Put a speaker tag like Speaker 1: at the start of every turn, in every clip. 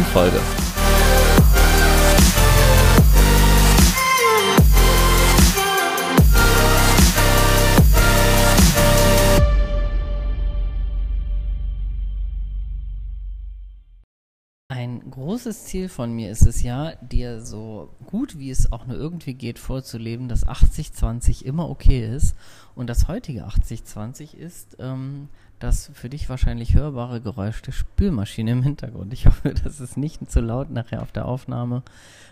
Speaker 1: neuen Ein großes Ziel von mir ist es ja, dir so gut wie es auch nur irgendwie geht vorzuleben, dass 80-20 immer okay ist. Und das heutige 80-20 ist, ähm, das für dich wahrscheinlich hörbare Geräusch der Spülmaschine im Hintergrund. Ich hoffe, das ist nicht zu laut nachher auf der Aufnahme.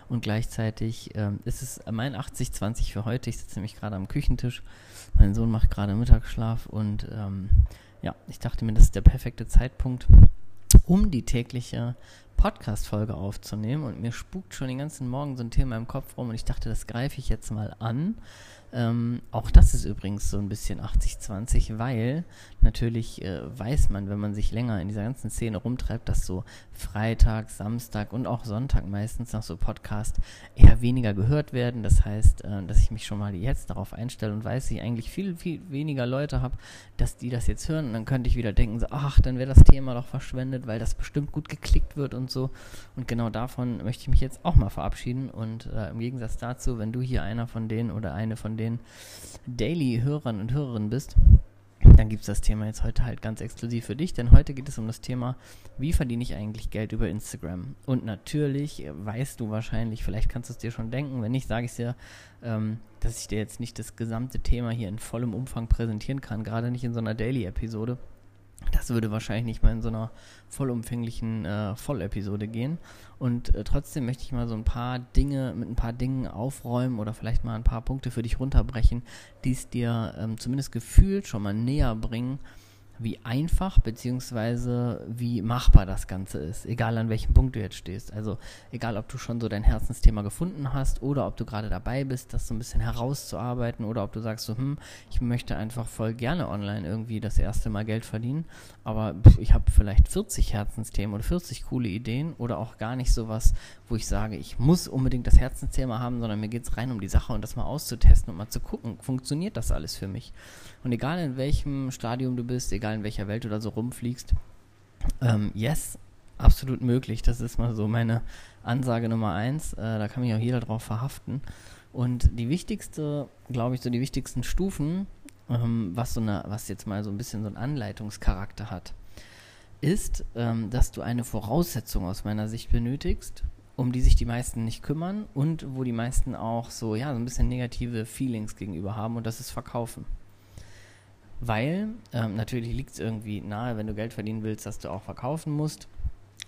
Speaker 1: Und gleichzeitig ähm, ist es mein 80-20 für heute. Ich sitze nämlich gerade am Küchentisch. Mein Sohn macht gerade Mittagsschlaf und ähm, ja, ich dachte mir, das ist der perfekte Zeitpunkt, um die tägliche Podcast-Folge aufzunehmen. Und mir spukt schon den ganzen Morgen so ein Thema im Kopf rum und ich dachte, das greife ich jetzt mal an ähm, auch das ist übrigens so ein bisschen 80-20, weil natürlich äh, weiß man, wenn man sich länger in dieser ganzen Szene rumtreibt, dass so Freitag, Samstag und auch Sonntag meistens nach so Podcast eher weniger gehört werden. Das heißt, äh, dass ich mich schon mal jetzt darauf einstelle und weiß, dass ich eigentlich viel, viel weniger Leute habe, dass die das jetzt hören. Und dann könnte ich wieder denken, so, ach, dann wäre das Thema doch verschwendet, weil das bestimmt gut geklickt wird und so. Und genau davon möchte ich mich jetzt auch mal verabschieden. Und äh, im Gegensatz dazu, wenn du hier einer von denen oder eine von den Daily-Hörern und Hörerinnen bist, dann gibt es das Thema jetzt heute halt ganz exklusiv für dich, denn heute geht es um das Thema, wie verdiene ich eigentlich Geld über Instagram? Und natürlich weißt du wahrscheinlich, vielleicht kannst du es dir schon denken, wenn nicht, sage ich es dir, ähm, dass ich dir jetzt nicht das gesamte Thema hier in vollem Umfang präsentieren kann, gerade nicht in so einer Daily-Episode. Das würde wahrscheinlich nicht mal in so einer vollumfänglichen äh, Vollepisode gehen. Und äh, trotzdem möchte ich mal so ein paar Dinge mit ein paar Dingen aufräumen oder vielleicht mal ein paar Punkte für dich runterbrechen, die es dir ähm, zumindest gefühlt schon mal näher bringen, wie einfach bzw. wie machbar das Ganze ist, egal an welchem Punkt du jetzt stehst. Also egal, ob du schon so dein Herzensthema gefunden hast oder ob du gerade dabei bist, das so ein bisschen herauszuarbeiten oder ob du sagst so, hm, ich möchte einfach voll gerne online irgendwie das erste Mal Geld verdienen, aber ich habe vielleicht 40 Herzensthemen oder 40 coole Ideen oder auch gar nicht sowas, wo ich sage, ich muss unbedingt das Herzensthema haben, sondern mir geht es rein um die Sache und das mal auszutesten und mal zu gucken, funktioniert das alles für mich. Und egal in welchem Stadium du bist, egal in welcher Welt da so rumfliegst, ähm, yes, absolut möglich. Das ist mal so meine Ansage Nummer eins. Äh, da kann mich auch jeder drauf verhaften. Und die wichtigste, glaube ich, so die wichtigsten Stufen, ähm, was so eine, was jetzt mal so ein bisschen so einen Anleitungscharakter hat, ist, ähm, dass du eine Voraussetzung aus meiner Sicht benötigst, um die sich die meisten nicht kümmern und wo die meisten auch so, ja, so ein bisschen negative Feelings gegenüber haben und das ist Verkaufen. Weil ähm, natürlich liegt es irgendwie nahe, wenn du Geld verdienen willst, dass du auch verkaufen musst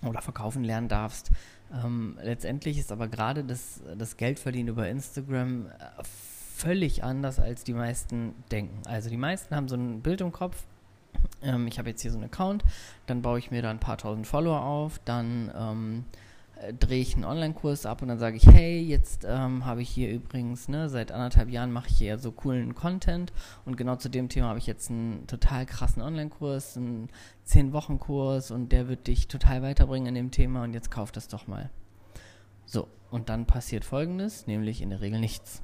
Speaker 1: oder verkaufen lernen darfst. Ähm, letztendlich ist aber gerade das, das Geldverdienen über Instagram äh, völlig anders, als die meisten denken. Also die meisten haben so ein Bild im Kopf. Ähm, ich habe jetzt hier so einen Account, dann baue ich mir da ein paar tausend Follower auf, dann ähm, äh, drehe ich einen Online-Kurs ab und dann sage ich, hey, jetzt ähm, habe ich hier übrigens, ne, seit anderthalb Jahren mache ich hier so coolen Content und genau zu dem Thema habe ich jetzt einen total krassen Online-Kurs, einen 10-Wochen-Kurs und der wird dich total weiterbringen in dem Thema und jetzt kauf das doch mal. So, und dann passiert folgendes, nämlich in der Regel nichts.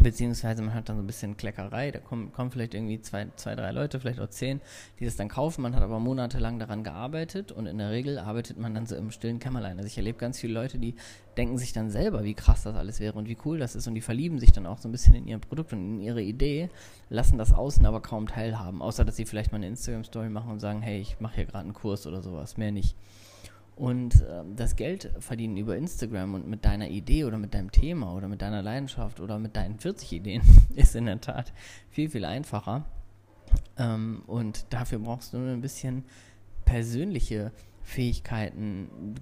Speaker 1: Beziehungsweise man hat dann so ein bisschen Kleckerei, da kommen, kommen vielleicht irgendwie zwei, zwei, drei Leute, vielleicht auch zehn, die das dann kaufen. Man hat aber monatelang daran gearbeitet und in der Regel arbeitet man dann so im stillen Kämmerlein. Also ich erlebe ganz viele Leute, die denken sich dann selber, wie krass das alles wäre und wie cool das ist und die verlieben sich dann auch so ein bisschen in ihr Produkt und in ihre Idee, lassen das außen aber kaum teilhaben, außer dass sie vielleicht mal eine Instagram-Story machen und sagen, hey, ich mache hier gerade einen Kurs oder sowas, mehr nicht. Und äh, das Geld verdienen über Instagram und mit deiner Idee oder mit deinem Thema oder mit deiner Leidenschaft oder mit deinen 40 Ideen ist in der Tat viel, viel einfacher. Ähm, und dafür brauchst du nur ein bisschen persönliche Fähigkeiten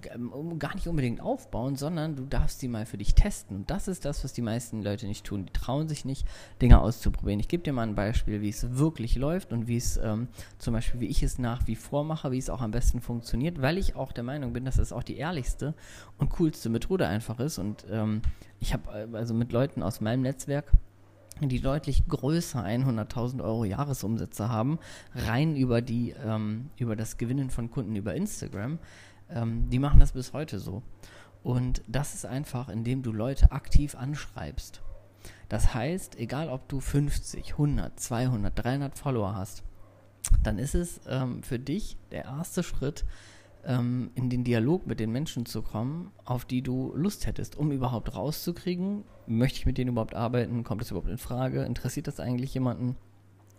Speaker 1: gar nicht unbedingt aufbauen, sondern du darfst sie mal für dich testen. Und das ist das, was die meisten Leute nicht tun. Die trauen sich nicht, Dinge auszuprobieren. Ich gebe dir mal ein Beispiel, wie es wirklich läuft und wie es ähm, zum Beispiel, wie ich es nach wie vor mache, wie es auch am besten funktioniert, weil ich auch der Meinung bin, dass es auch die ehrlichste und coolste Methode einfach ist. Und ähm, ich habe äh, also mit Leuten aus meinem Netzwerk die deutlich größer 100.000 Euro Jahresumsätze haben, rein über die ähm, über das Gewinnen von Kunden über Instagram, ähm, die machen das bis heute so. Und das ist einfach, indem du Leute aktiv anschreibst. Das heißt, egal ob du 50, 100, 200, 300 Follower hast, dann ist es ähm, für dich der erste Schritt, ähm, in den Dialog mit den Menschen zu kommen, auf die du Lust hättest, um überhaupt rauszukriegen, möchte ich mit denen überhaupt arbeiten, kommt das überhaupt in Frage, interessiert das eigentlich jemanden?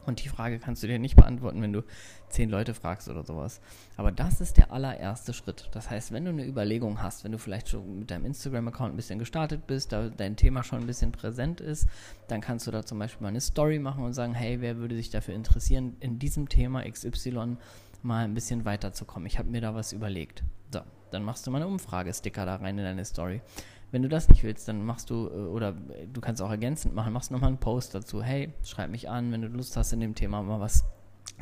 Speaker 1: Und die Frage kannst du dir nicht beantworten, wenn du zehn Leute fragst oder sowas. Aber das ist der allererste Schritt. Das heißt, wenn du eine Überlegung hast, wenn du vielleicht schon mit deinem Instagram-Account ein bisschen gestartet bist, da dein Thema schon ein bisschen präsent ist, dann kannst du da zum Beispiel mal eine Story machen und sagen, hey, wer würde sich dafür interessieren, in diesem Thema XY mal ein bisschen weiterzukommen. Ich habe mir da was überlegt. So, dann machst du mal eine Umfrage-Sticker da rein in deine Story. Wenn du das nicht willst, dann machst du, äh, oder du kannst auch ergänzend machen, machst nochmal einen Post dazu. Hey, schreib mich an, wenn du Lust hast, in dem Thema mal was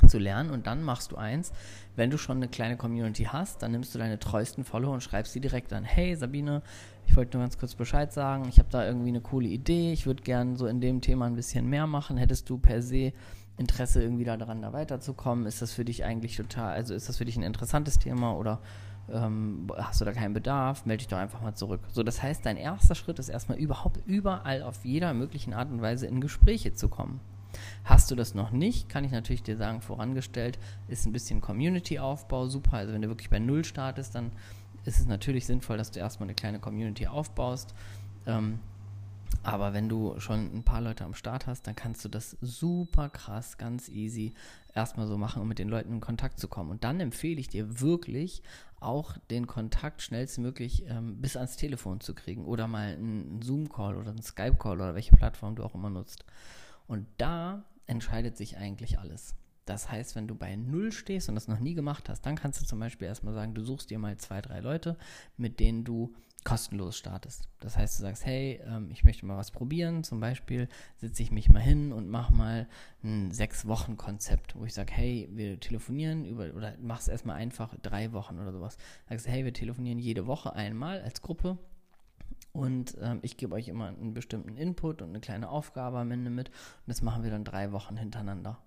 Speaker 1: zu lernen. Und dann machst du eins, wenn du schon eine kleine Community hast, dann nimmst du deine treuesten Follower und schreibst sie direkt an. Hey Sabine, ich wollte nur ganz kurz Bescheid sagen, ich habe da irgendwie eine coole Idee, ich würde gerne so in dem Thema ein bisschen mehr machen. Hättest du per se Interesse irgendwie daran, da weiterzukommen? Ist das für dich eigentlich total, also ist das für dich ein interessantes Thema oder ähm, hast du da keinen Bedarf? Melde dich doch einfach mal zurück. So, das heißt, dein erster Schritt ist erstmal überhaupt überall auf jeder möglichen Art und Weise in Gespräche zu kommen. Hast du das noch nicht, kann ich natürlich dir sagen, vorangestellt ist ein bisschen Community-Aufbau super. Also wenn du wirklich bei Null startest, dann ist es natürlich sinnvoll, dass du erstmal eine kleine Community aufbaust. Ähm, aber wenn du schon ein paar Leute am Start hast, dann kannst du das super krass, ganz easy erstmal so machen, um mit den Leuten in Kontakt zu kommen. Und dann empfehle ich dir wirklich auch den Kontakt schnellstmöglich ähm, bis ans Telefon zu kriegen oder mal einen Zoom-Call oder einen Skype-Call oder welche Plattform du auch immer nutzt. Und da entscheidet sich eigentlich alles. Das heißt, wenn du bei Null stehst und das noch nie gemacht hast, dann kannst du zum Beispiel erstmal sagen, du suchst dir mal zwei, drei Leute, mit denen du kostenlos startest. Das heißt, du sagst, hey, ähm, ich möchte mal was probieren. Zum Beispiel setze ich mich mal hin und mache mal ein sechs Wochen Konzept, wo ich sage, hey, wir telefonieren über oder mach's erstmal einfach drei Wochen oder sowas. Sagst, hey, wir telefonieren jede Woche einmal als Gruppe und ähm, ich gebe euch immer einen bestimmten Input und eine kleine Aufgabe am Ende mit. Und das machen wir dann drei Wochen hintereinander.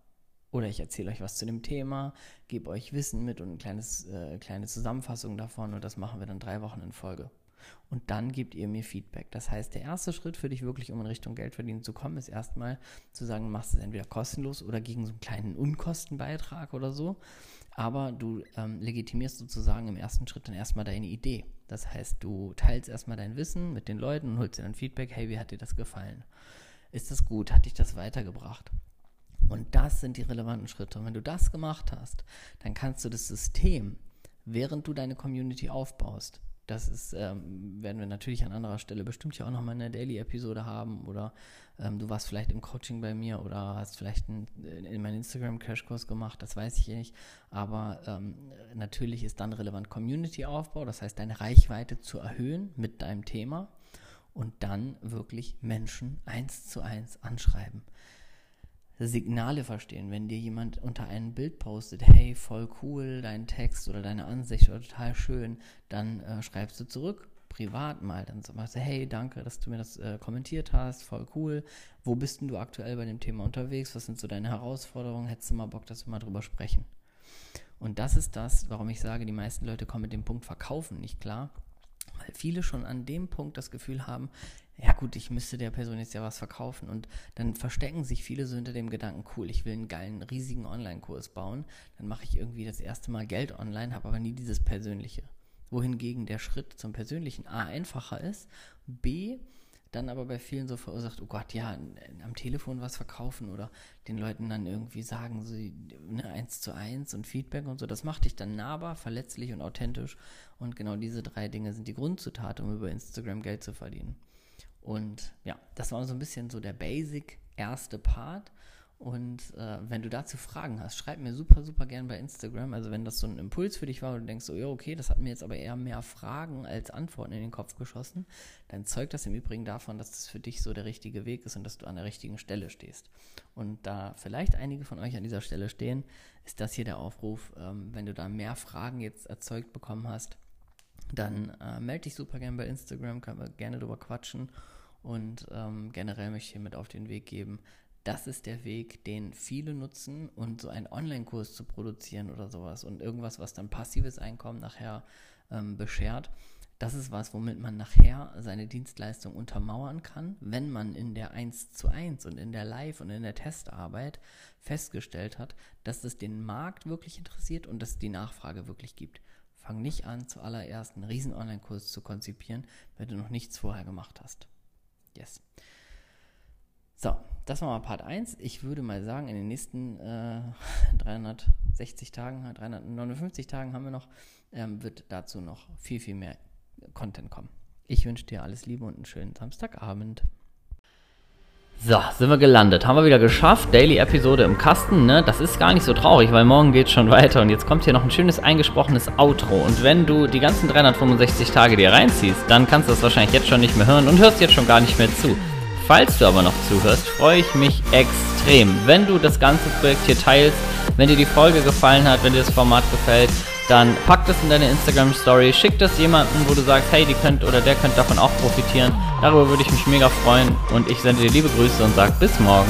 Speaker 1: Oder ich erzähle euch was zu dem Thema, gebe euch Wissen mit und eine äh, kleine Zusammenfassung davon und das machen wir dann drei Wochen in Folge. Und dann gebt ihr mir Feedback. Das heißt, der erste Schritt für dich wirklich, um in Richtung Geld verdienen zu kommen, ist erstmal zu sagen, du machst es entweder kostenlos oder gegen so einen kleinen Unkostenbeitrag oder so. Aber du ähm, legitimierst sozusagen im ersten Schritt dann erstmal deine Idee. Das heißt, du teilst erstmal dein Wissen mit den Leuten und holst dir dann Feedback, hey, wie hat dir das gefallen? Ist das gut? Hat dich das weitergebracht? Und das sind die relevanten Schritte. Und wenn du das gemacht hast, dann kannst du das System, während du deine Community aufbaust, das ist, ähm, werden wir natürlich an anderer Stelle bestimmt ja auch nochmal eine Daily-Episode haben oder ähm, du warst vielleicht im Coaching bei mir oder hast vielleicht ein, in meinen Instagram-Crashkurs gemacht, das weiß ich nicht. Aber ähm, natürlich ist dann relevant Community-Aufbau, das heißt deine Reichweite zu erhöhen mit deinem Thema und dann wirklich Menschen eins zu eins anschreiben. Signale verstehen. Wenn dir jemand unter einem Bild postet, hey, voll cool, dein Text oder deine Ansicht oder total schön, dann äh, schreibst du zurück, privat mal. Dann sagst du, hey, danke, dass du mir das äh, kommentiert hast, voll cool. Wo bist denn du aktuell bei dem Thema unterwegs? Was sind so deine Herausforderungen? Hättest du mal Bock, dass wir mal drüber sprechen? Und das ist das, warum ich sage, die meisten Leute kommen mit dem Punkt Verkaufen nicht klar. Viele schon an dem Punkt das Gefühl haben, ja gut, ich müsste der Person jetzt ja was verkaufen. Und dann verstecken sich viele so hinter dem Gedanken, cool, ich will einen geilen, riesigen Online-Kurs bauen. Dann mache ich irgendwie das erste Mal Geld online, habe aber nie dieses Persönliche. Wohingegen der Schritt zum Persönlichen A einfacher ist, B dann aber bei vielen so verursacht, oh Gott, ja, am Telefon was verkaufen oder den Leuten dann irgendwie sagen, so ne, eins zu eins und Feedback und so. Das macht dich dann nahbar, verletzlich und authentisch. Und genau diese drei Dinge sind die Grundzutaten, um über Instagram Geld zu verdienen. Und ja, das war so ein bisschen so der Basic erste Part. Und äh, wenn du dazu Fragen hast, schreib mir super, super gern bei Instagram. Also wenn das so ein Impuls für dich war und du denkst so, ja, okay, das hat mir jetzt aber eher mehr Fragen als Antworten in den Kopf geschossen, dann zeugt das im Übrigen davon, dass das für dich so der richtige Weg ist und dass du an der richtigen Stelle stehst. Und da vielleicht einige von euch an dieser Stelle stehen, ist das hier der Aufruf, ähm, wenn du da mehr Fragen jetzt erzeugt bekommen hast, dann äh, melde dich super gern bei Instagram, können wir gerne drüber quatschen. Und ähm, generell möchte ich hier mit auf den Weg geben, das ist der Weg, den viele nutzen und so einen Online-Kurs zu produzieren oder sowas und irgendwas, was dann passives Einkommen nachher ähm, beschert. Das ist was, womit man nachher seine Dienstleistung untermauern kann, wenn man in der 1 zu 1 und in der Live- und in der Testarbeit festgestellt hat, dass es den Markt wirklich interessiert und dass es die Nachfrage wirklich gibt. Fang nicht an, zuallererst einen riesen Online-Kurs zu konzipieren, wenn du noch nichts vorher gemacht hast. Yes. So, das war mal Part 1. Ich würde mal sagen, in den nächsten äh, 360 Tagen, 359 Tagen haben wir noch, ähm, wird dazu noch viel, viel mehr Content kommen. Ich wünsche dir alles Liebe und einen schönen Samstagabend. So, sind wir gelandet. Haben wir wieder geschafft. Daily-Episode im Kasten, ne? Das ist gar nicht so traurig, weil morgen geht schon weiter. Und jetzt kommt hier noch ein schönes eingesprochenes Outro. Und wenn du die ganzen 365 Tage dir reinziehst, dann kannst du das wahrscheinlich jetzt schon nicht mehr hören und hörst jetzt schon gar nicht mehr zu. Falls du aber noch zuhörst, freue ich mich extrem, wenn du das ganze Projekt hier teilst, wenn dir die Folge gefallen hat, wenn dir das Format gefällt, dann pack das in deine Instagram Story, schick das jemandem, wo du sagst, hey, die könnt oder der könnte davon auch profitieren. Darüber würde ich mich mega freuen und ich sende dir liebe Grüße und sag bis morgen.